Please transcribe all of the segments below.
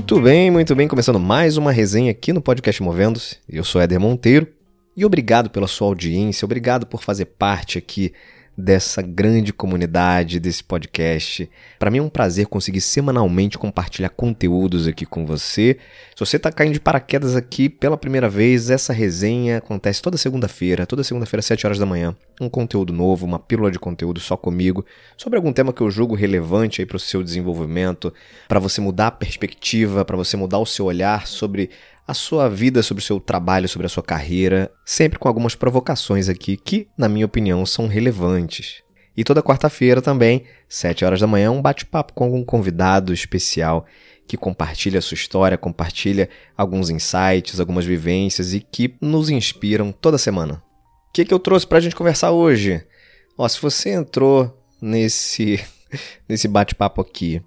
Muito bem, muito bem. Começando mais uma resenha aqui no podcast Movendo-se. Eu sou Éder Monteiro e obrigado pela sua audiência, obrigado por fazer parte aqui dessa grande comunidade, desse podcast. Para mim é um prazer conseguir semanalmente compartilhar conteúdos aqui com você. Se você está caindo de paraquedas aqui pela primeira vez, essa resenha acontece toda segunda-feira, toda segunda-feira às 7 horas da manhã. Um conteúdo novo, uma pílula de conteúdo só comigo, sobre algum tema que eu julgo relevante aí para o seu desenvolvimento, para você mudar a perspectiva, para você mudar o seu olhar sobre a sua vida, sobre o seu trabalho, sobre a sua carreira, sempre com algumas provocações aqui que, na minha opinião, são relevantes. E toda quarta-feira também, 7 horas da manhã, um bate-papo com algum convidado especial que compartilha a sua história, compartilha alguns insights, algumas vivências e que nos inspiram toda semana. O que, que eu trouxe para a gente conversar hoje? Ó, se você entrou nesse, nesse bate-papo aqui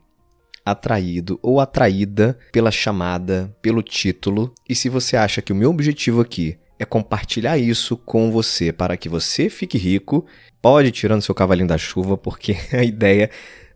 atraído ou atraída pela chamada, pelo título, e se você acha que o meu objetivo aqui é compartilhar isso com você para que você fique rico, pode ir tirando seu cavalinho da chuva, porque a ideia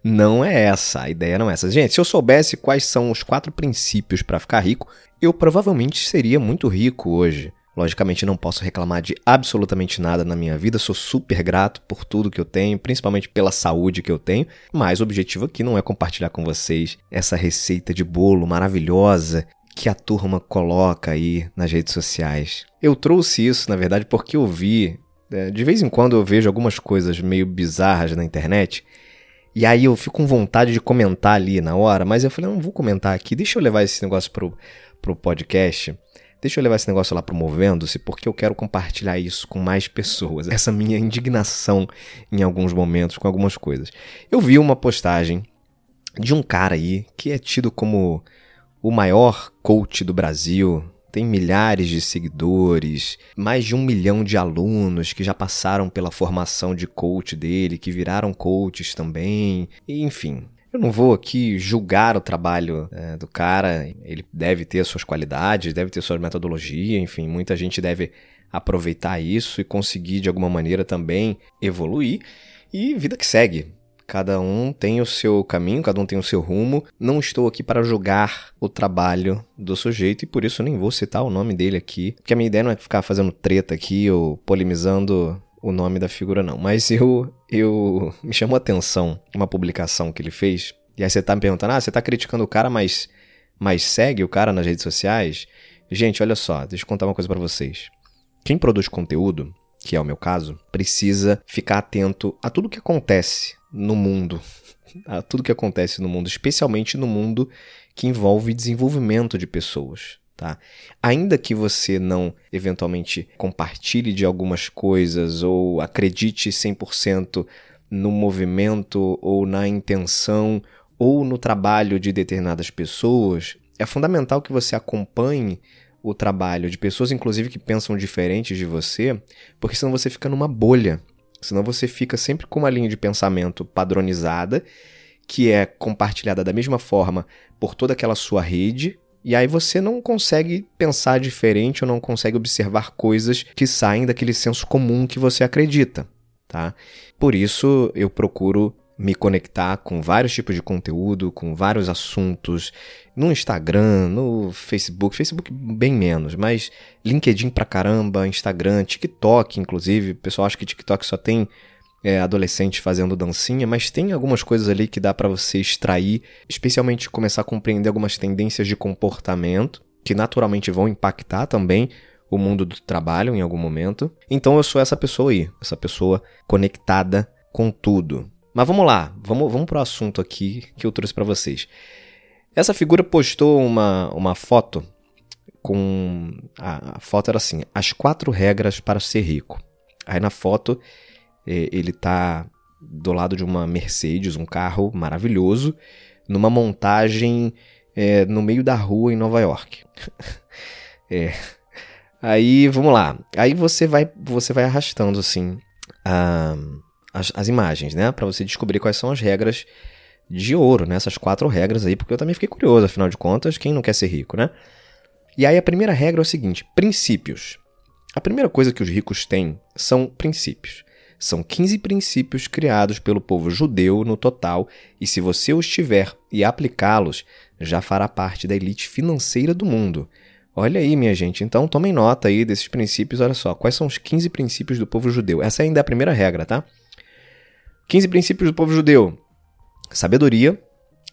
não é essa. A ideia não é essa. Gente, se eu soubesse quais são os quatro princípios para ficar rico, eu provavelmente seria muito rico hoje. Logicamente, não posso reclamar de absolutamente nada na minha vida, sou super grato por tudo que eu tenho, principalmente pela saúde que eu tenho, mas o objetivo aqui não é compartilhar com vocês essa receita de bolo maravilhosa que a turma coloca aí nas redes sociais. Eu trouxe isso, na verdade, porque eu vi, é, de vez em quando eu vejo algumas coisas meio bizarras na internet, e aí eu fico com vontade de comentar ali na hora, mas eu falei, não vou comentar aqui, deixa eu levar esse negócio pro, pro podcast. Deixa eu levar esse negócio lá promovendo-se, porque eu quero compartilhar isso com mais pessoas. Essa minha indignação em alguns momentos com algumas coisas. Eu vi uma postagem de um cara aí que é tido como o maior coach do Brasil. Tem milhares de seguidores, mais de um milhão de alunos que já passaram pela formação de coach dele, que viraram coaches também. E, enfim, eu não vou aqui julgar o trabalho é, do cara, ele deve ter suas qualidades, deve ter sua metodologia, enfim, muita gente deve aproveitar isso e conseguir de alguma maneira também evoluir. E vida que segue. Cada um tem o seu caminho, cada um tem o seu rumo. Não estou aqui para julgar o trabalho do sujeito e por isso nem vou citar o nome dele aqui, porque a minha ideia não é ficar fazendo treta aqui ou polemizando o nome da figura, não. Mas eu, eu me chamou a atenção uma publicação que ele fez. E aí você tá me perguntando, ah, você tá criticando o cara, mas, mas segue o cara nas redes sociais? Gente, olha só, deixa eu contar uma coisa para vocês. Quem produz conteúdo, que é o meu caso, precisa ficar atento a tudo que acontece no mundo. A tudo que acontece no mundo, especialmente no mundo que envolve desenvolvimento de pessoas tá? Ainda que você não eventualmente compartilhe de algumas coisas ou acredite 100% no movimento ou na intenção ou no trabalho de determinadas pessoas, é fundamental que você acompanhe o trabalho de pessoas, inclusive que pensam diferentes de você, porque senão você fica numa bolha. Senão você fica sempre com uma linha de pensamento padronizada, que é compartilhada da mesma forma por toda aquela sua rede, e aí você não consegue pensar diferente ou não consegue observar coisas que saem daquele senso comum que você acredita, tá? Por isso eu procuro me conectar com vários tipos de conteúdo, com vários assuntos, no Instagram, no Facebook, Facebook bem menos, mas LinkedIn pra caramba, Instagram, TikTok, inclusive, o pessoal acha que TikTok só tem é, adolescentes fazendo dancinha, mas tem algumas coisas ali que dá para você extrair, especialmente começar a compreender algumas tendências de comportamento que naturalmente vão impactar também o mundo do trabalho em algum momento. Então eu sou essa pessoa aí, essa pessoa conectada com tudo. Mas vamos lá, vamos, vamos pro assunto aqui que eu trouxe para vocês. Essa figura postou uma, uma foto com. A, a foto era assim: as quatro regras para ser rico. Aí na foto ele tá do lado de uma Mercedes, um carro maravilhoso, numa montagem é, no meio da rua em Nova York. é. Aí, vamos lá. Aí você vai, você vai arrastando assim a, as, as imagens, né, para você descobrir quais são as regras de ouro, né? Essas quatro regras aí, porque eu também fiquei curioso, afinal de contas, quem não quer ser rico, né? E aí a primeira regra é o seguinte: princípios. A primeira coisa que os ricos têm são princípios. São 15 princípios criados pelo povo judeu no total, e se você os tiver e aplicá-los, já fará parte da elite financeira do mundo. Olha aí, minha gente. Então tomem nota aí desses princípios. Olha só, quais são os 15 princípios do povo judeu? Essa ainda é a primeira regra, tá? 15 princípios do povo judeu: sabedoria,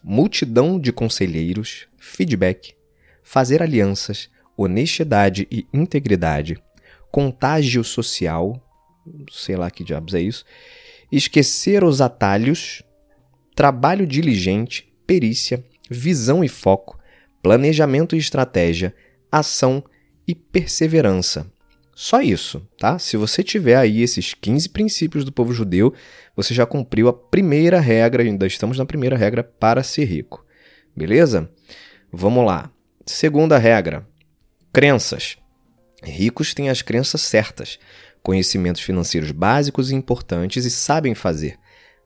multidão de conselheiros, feedback, fazer alianças, honestidade e integridade, contágio social, sei lá que diabos é isso, esquecer os atalhos, trabalho diligente, perícia, visão e foco, planejamento e estratégia, ação e perseverança. Só isso, tá? Se você tiver aí esses 15 princípios do povo judeu, você já cumpriu a primeira regra, ainda estamos na primeira regra para ser rico. Beleza? Vamos lá. Segunda regra: crenças. Ricos têm as crenças certas, conhecimentos financeiros básicos e importantes e sabem fazer.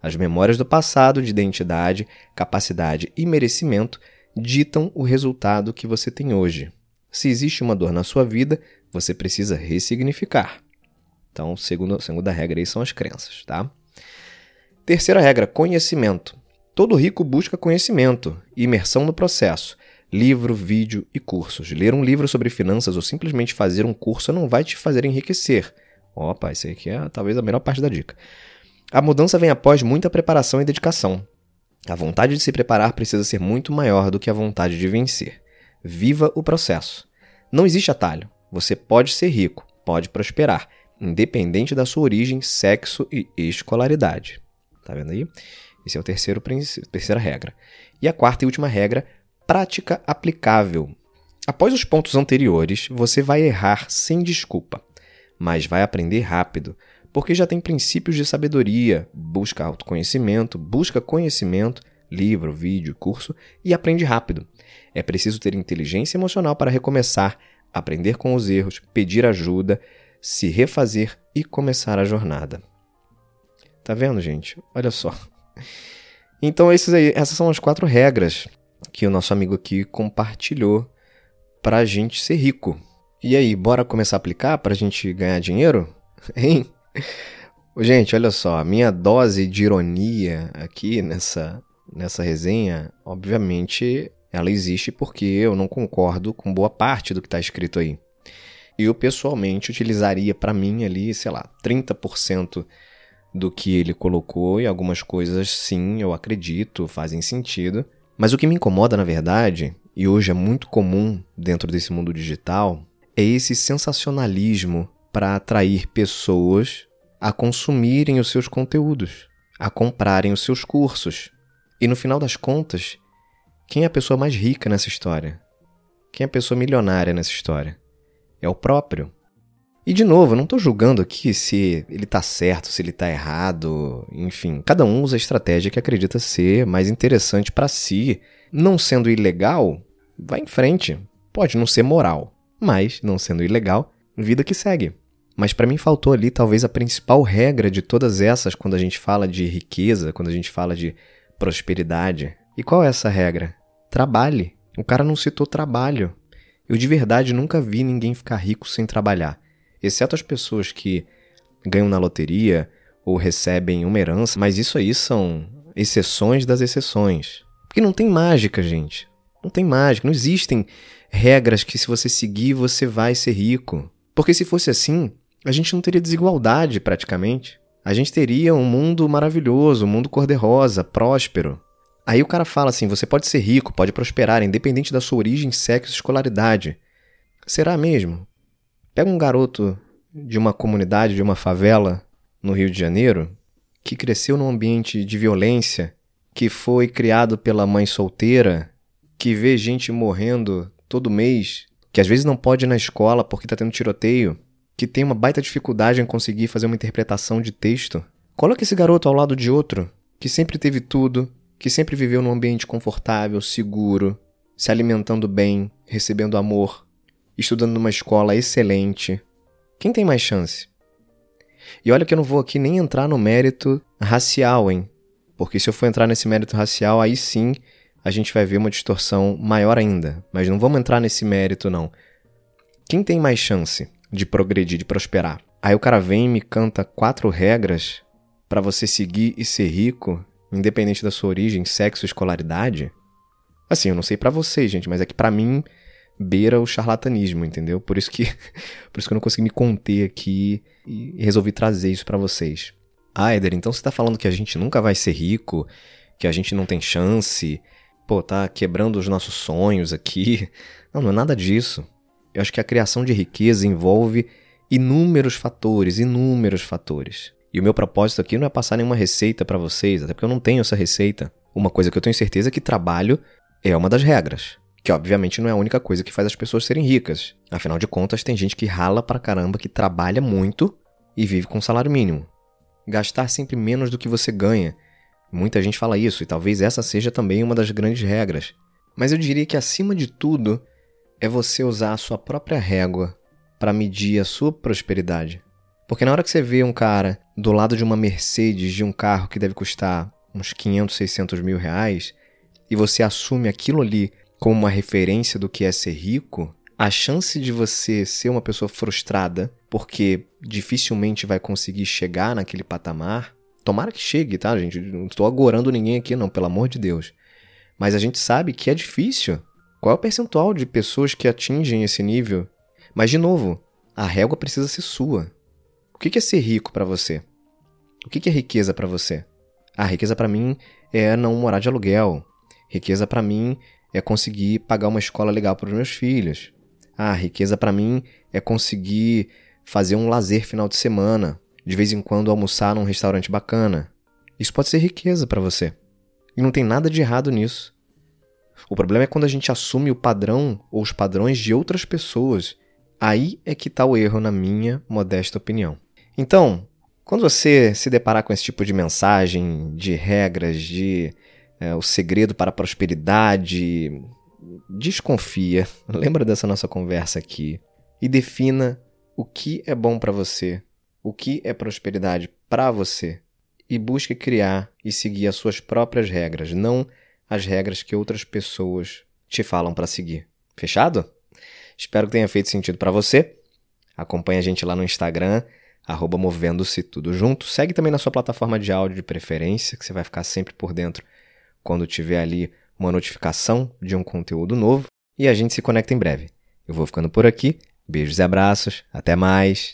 As memórias do passado, de identidade, capacidade e merecimento ditam o resultado que você tem hoje. Se existe uma dor na sua vida, você precisa ressignificar. Então, segunda, segunda regra aí são as crenças, tá? Terceira regra, conhecimento. Todo rico busca conhecimento imersão no processo. Livro, vídeo e cursos. Ler um livro sobre finanças ou simplesmente fazer um curso não vai te fazer enriquecer. Opa, isso aqui é talvez a melhor parte da dica. A mudança vem após muita preparação e dedicação. A vontade de se preparar precisa ser muito maior do que a vontade de vencer. Viva o processo. Não existe atalho. Você pode ser rico, pode prosperar, independente da sua origem, sexo e escolaridade. Tá vendo aí? Esse é o terceiro terceira regra. E a quarta e última regra, prática aplicável. Após os pontos anteriores, você vai errar sem desculpa, mas vai aprender rápido, porque já tem princípios de sabedoria, busca autoconhecimento, busca conhecimento, livro, vídeo, curso e aprende rápido. É preciso ter inteligência emocional para recomeçar, aprender com os erros, pedir ajuda, se refazer e começar a jornada. Tá vendo, gente? Olha só. Então, aí, essas são as quatro regras que o nosso amigo aqui compartilhou para a gente ser rico. E aí, bora começar a aplicar para a gente ganhar dinheiro? Hein? Gente, olha só, a minha dose de ironia aqui nessa, nessa resenha, obviamente, ela existe porque eu não concordo com boa parte do que está escrito aí. Eu, pessoalmente, utilizaria para mim ali, sei lá, 30% do que ele colocou e algumas coisas, sim, eu acredito, fazem sentido. Mas o que me incomoda, na verdade, e hoje é muito comum dentro desse mundo digital, é esse sensacionalismo para atrair pessoas a consumirem os seus conteúdos, a comprarem os seus cursos. E no final das contas, quem é a pessoa mais rica nessa história? Quem é a pessoa milionária nessa história? É o próprio. E de novo, eu não estou julgando aqui se ele está certo, se ele está errado, enfim. Cada um usa a estratégia que acredita ser mais interessante para si. Não sendo ilegal, vai em frente. Pode não ser moral, mas não sendo ilegal, vida que segue. Mas para mim faltou ali talvez a principal regra de todas essas quando a gente fala de riqueza, quando a gente fala de prosperidade. E qual é essa regra? Trabalhe. O cara não citou trabalho. Eu de verdade nunca vi ninguém ficar rico sem trabalhar, exceto as pessoas que ganham na loteria ou recebem uma herança, mas isso aí são exceções das exceções. Porque não tem mágica, gente. Não tem mágica, não existem regras que se você seguir você vai ser rico. Porque se fosse assim, a gente não teria desigualdade praticamente. A gente teria um mundo maravilhoso, um mundo cor-de-rosa, próspero. Aí o cara fala assim: você pode ser rico, pode prosperar, independente da sua origem, sexo, escolaridade. Será mesmo? Pega um garoto de uma comunidade, de uma favela no Rio de Janeiro, que cresceu num ambiente de violência, que foi criado pela mãe solteira, que vê gente morrendo todo mês, que às vezes não pode ir na escola porque está tendo tiroteio, que tem uma baita dificuldade em conseguir fazer uma interpretação de texto. Coloque esse garoto ao lado de outro, que sempre teve tudo, que sempre viveu num ambiente confortável, seguro, se alimentando bem, recebendo amor, estudando numa escola excelente. Quem tem mais chance? E olha que eu não vou aqui nem entrar no mérito racial, hein? Porque se eu for entrar nesse mérito racial, aí sim a gente vai ver uma distorção maior ainda. Mas não vamos entrar nesse mérito, não. Quem tem mais chance de progredir, de prosperar? Aí o cara vem e me canta quatro regras para você seguir e ser rico, independente da sua origem, sexo, escolaridade. Assim, eu não sei para vocês, gente, mas é que para mim beira o charlatanismo, entendeu? Por isso que por isso que eu não consegui me conter aqui e resolvi trazer isso para vocês. Ah, Eder, então você tá falando que a gente nunca vai ser rico, que a gente não tem chance, pô, tá quebrando os nossos sonhos aqui. Não, não é nada disso. Eu acho que a criação de riqueza envolve inúmeros fatores, inúmeros fatores. E o meu propósito aqui não é passar nenhuma receita para vocês, até porque eu não tenho essa receita. Uma coisa que eu tenho certeza é que trabalho é uma das regras. Que obviamente não é a única coisa que faz as pessoas serem ricas. Afinal de contas, tem gente que rala pra caramba, que trabalha muito e vive com salário mínimo. Gastar sempre menos do que você ganha. Muita gente fala isso, e talvez essa seja também uma das grandes regras. Mas eu diria que acima de tudo é você usar a sua própria régua para medir a sua prosperidade. Porque na hora que você vê um cara do lado de uma Mercedes, de um carro que deve custar uns 500, 600 mil reais, e você assume aquilo ali como uma referência do que é ser rico, a chance de você ser uma pessoa frustrada porque dificilmente vai conseguir chegar naquele patamar, tomara que chegue, tá, gente? Não estou agorando ninguém aqui, não, pelo amor de Deus. Mas a gente sabe que é difícil. Qual é o percentual de pessoas que atingem esse nível mas, de novo, a régua precisa ser sua. O que é ser rico para você? O que é riqueza para você? A riqueza para mim é não morar de aluguel. Riqueza para mim é conseguir pagar uma escola legal para os meus filhos. Ah, riqueza para mim é conseguir fazer um lazer final de semana, de vez em quando almoçar num restaurante bacana. Isso pode ser riqueza para você. E não tem nada de errado nisso. O problema é quando a gente assume o padrão ou os padrões de outras pessoas Aí é que está o erro, na minha modesta opinião. Então, quando você se deparar com esse tipo de mensagem, de regras, de é, o segredo para a prosperidade, desconfia, lembra dessa nossa conversa aqui e defina o que é bom para você, o que é prosperidade para você e busque criar e seguir as suas próprias regras, não as regras que outras pessoas te falam para seguir. Fechado? Espero que tenha feito sentido para você. Acompanhe a gente lá no Instagram, movendo-se tudo junto. Segue também na sua plataforma de áudio de preferência, que você vai ficar sempre por dentro quando tiver ali uma notificação de um conteúdo novo. E a gente se conecta em breve. Eu vou ficando por aqui. Beijos e abraços. Até mais.